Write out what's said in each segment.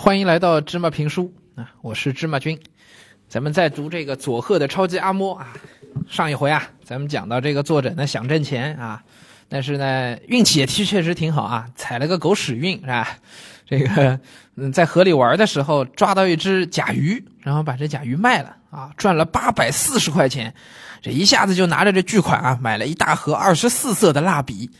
欢迎来到芝麻评书啊！我是芝麻君，咱们在读这个佐贺的超级阿嬷啊。上一回啊，咱们讲到这个作者呢想挣钱啊，但是呢运气也确确实挺好啊，踩了个狗屎运是吧？这个嗯，在河里玩的时候抓到一只甲鱼，然后把这甲鱼卖了啊，赚了八百四十块钱，这一下子就拿着这巨款啊，买了一大盒二十四色的蜡笔。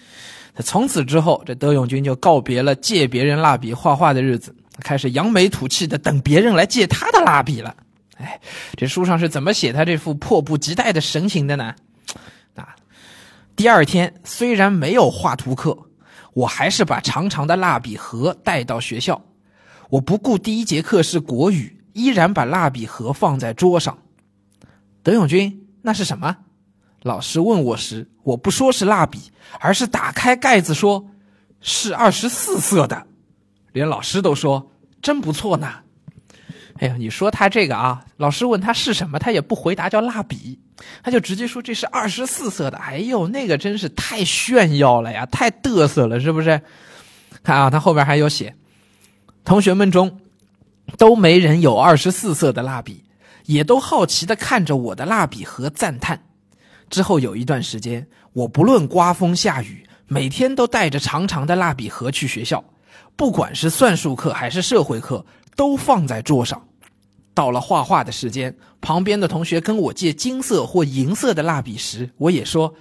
从此之后，这德永君就告别了借别人蜡笔画画的日子，开始扬眉吐气的等别人来借他的蜡笔了。哎，这书上是怎么写他这副迫不及待的神情的呢？啊，第二天虽然没有画图课，我还是把长长的蜡笔盒带到学校。我不顾第一节课是国语，依然把蜡笔盒放在桌上。德永君，那是什么？老师问我时，我不说是蜡笔，而是打开盖子说，是二十四色的。连老师都说真不错呢。哎呀，你说他这个啊，老师问他是什么，他也不回答，叫蜡笔，他就直接说这是二十四色的。哎呦，那个真是太炫耀了呀，太嘚瑟了，是不是？看啊，他后边还有写，同学们中都没人有二十四色的蜡笔，也都好奇的看着我的蜡笔盒赞叹。之后有一段时间，我不论刮风下雨，每天都带着长长的蜡笔盒去学校，不管是算术课还是社会课，都放在桌上。到了画画的时间，旁边的同学跟我借金色或银色的蜡笔时，我也说，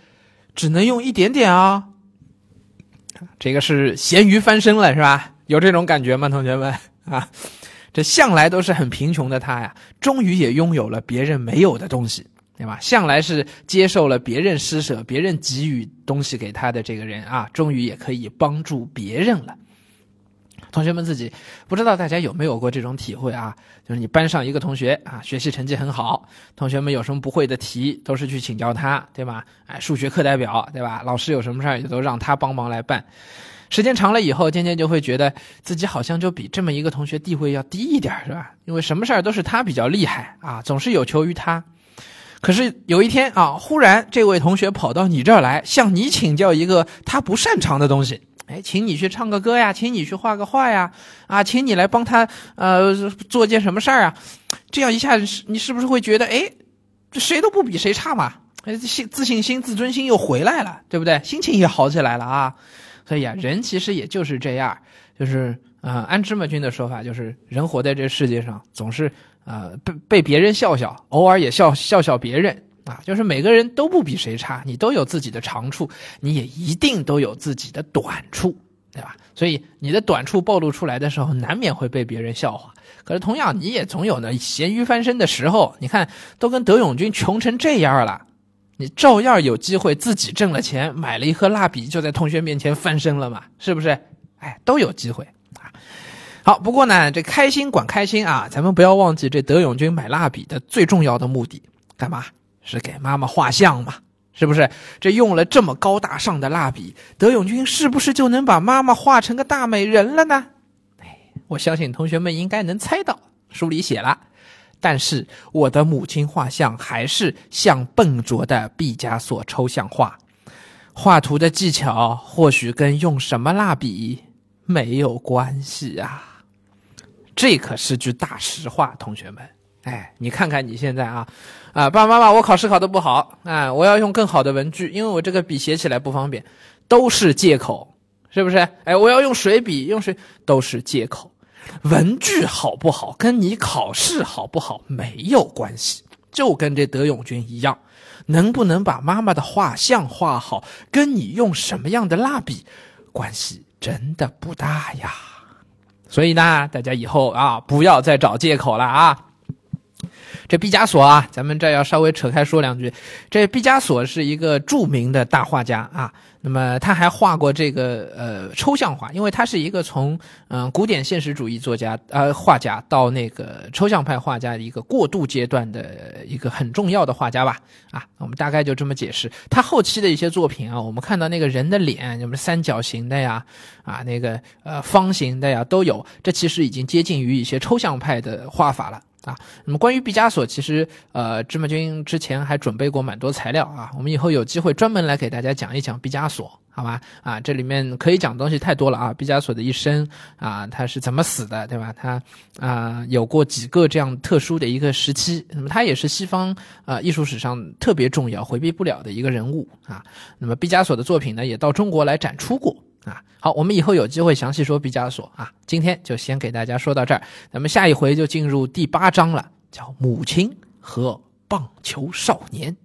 只能用一点点啊。这个是咸鱼翻身了，是吧？有这种感觉吗，同学们？啊，这向来都是很贫穷的他呀，终于也拥有了别人没有的东西，对吧？向来是接受了别人施舍、别人给予东西给他的这个人啊，终于也可以帮助别人了。同学们自己不知道大家有没有过这种体会啊？就是你班上一个同学啊，学习成绩很好，同学们有什么不会的题，都是去请教他，对吧？哎，数学课代表，对吧？老师有什么事儿也都让他帮忙来办。时间长了以后，渐渐就会觉得自己好像就比这么一个同学地位要低一点，是吧？因为什么事儿都是他比较厉害啊，总是有求于他。可是有一天啊，忽然这位同学跑到你这儿来，向你请教一个他不擅长的东西。哎，请你去唱个歌呀，请你去画个画呀，啊，请你来帮他呃做件什么事儿啊？这样一下，你是不是会觉得，哎，这谁都不比谁差嘛？哎，信自信心、自尊心又回来了，对不对？心情也好起来了啊。所以啊，人其实也就是这样，就是啊，按芝麻君的说法，就是人活在这世界上，总是啊被被别人笑笑，偶尔也笑笑笑别人。啊，就是每个人都不比谁差，你都有自己的长处，你也一定都有自己的短处，对吧？所以你的短处暴露出来的时候，难免会被别人笑话。可是同样，你也总有那咸鱼翻身的时候。你看，都跟德永军穷成这样了，你照样有机会自己挣了钱，买了一盒蜡笔，就在同学面前翻身了嘛？是不是？哎，都有机会啊。好，不过呢，这开心管开心啊，咱们不要忘记这德永军买蜡笔的最重要的目的，干嘛？是给妈妈画像嘛？是不是？这用了这么高大上的蜡笔，德永君是不是就能把妈妈画成个大美人了呢？哎，我相信同学们应该能猜到，书里写了。但是我的母亲画像还是像笨拙的毕加索抽象画，画图的技巧或许跟用什么蜡笔没有关系啊。这可是句大实话，同学们。哎，你看看你现在啊，啊，爸爸妈妈，我考试考得不好啊，我要用更好的文具，因为我这个笔写起来不方便，都是借口，是不是？哎，我要用水笔，用水都是借口。文具好不好，跟你考试好不好没有关系，就跟这德永君一样，能不能把妈妈的画像画好，跟你用什么样的蜡笔，关系真的不大呀。所以呢，大家以后啊，不要再找借口了啊。这毕加索啊，咱们这要稍微扯开说两句。这毕加索是一个著名的大画家啊，那么他还画过这个呃抽象画，因为他是一个从嗯古典现实主义作家呃画家到那个抽象派画家的一个过渡阶段的一个很重要的画家吧啊，我们大概就这么解释。他后期的一些作品啊，我们看到那个人的脸，什么三角形的呀，啊那个呃方形的呀都有，这其实已经接近于一些抽象派的画法了。啊。那么关于毕加索，其实呃芝麻君之前还准备过蛮多材料啊，我们以后有机会专门来给大家讲一讲毕加索。好吧，啊，这里面可以讲的东西太多了啊！毕加索的一生啊，他是怎么死的，对吧？他啊，有过几个这样特殊的一个时期，那么他也是西方啊艺术史上特别重要、回避不了的一个人物啊。那么毕加索的作品呢，也到中国来展出过啊。好，我们以后有机会详细说毕加索啊。今天就先给大家说到这儿，咱们下一回就进入第八章了，叫母亲和棒球少年。